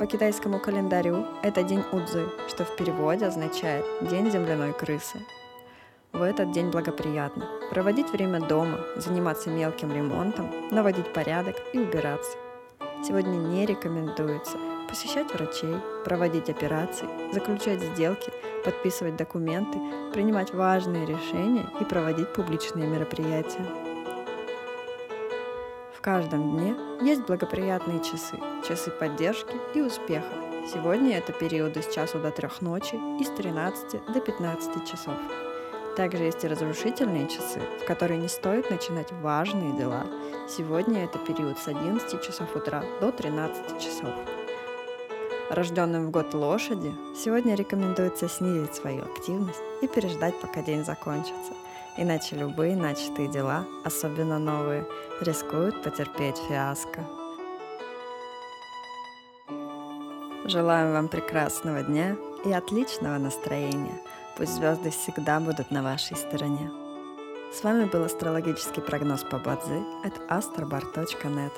По китайскому календарю это день Удзы, что в переводе означает «день земляной крысы». В этот день благоприятно проводить время дома, заниматься мелким ремонтом, наводить порядок и убираться. Сегодня не рекомендуется посещать врачей, проводить операции, заключать сделки, подписывать документы, принимать важные решения и проводить публичные мероприятия. В каждом дне есть благоприятные часы, часы поддержки и успеха. Сегодня это периоды с часу до трех ночи и с 13 до 15 часов. Также есть и разрушительные часы, в которые не стоит начинать важные дела. Сегодня это период с 11 часов утра до 13 часов. Рожденным в год лошади сегодня рекомендуется снизить свою активность и переждать, пока день закончится – Иначе любые начатые дела, особенно новые, рискуют потерпеть фиаско. Желаем вам прекрасного дня и отличного настроения. Пусть звезды всегда будут на вашей стороне. С вами был астрологический прогноз по Бадзи от astrobar.net.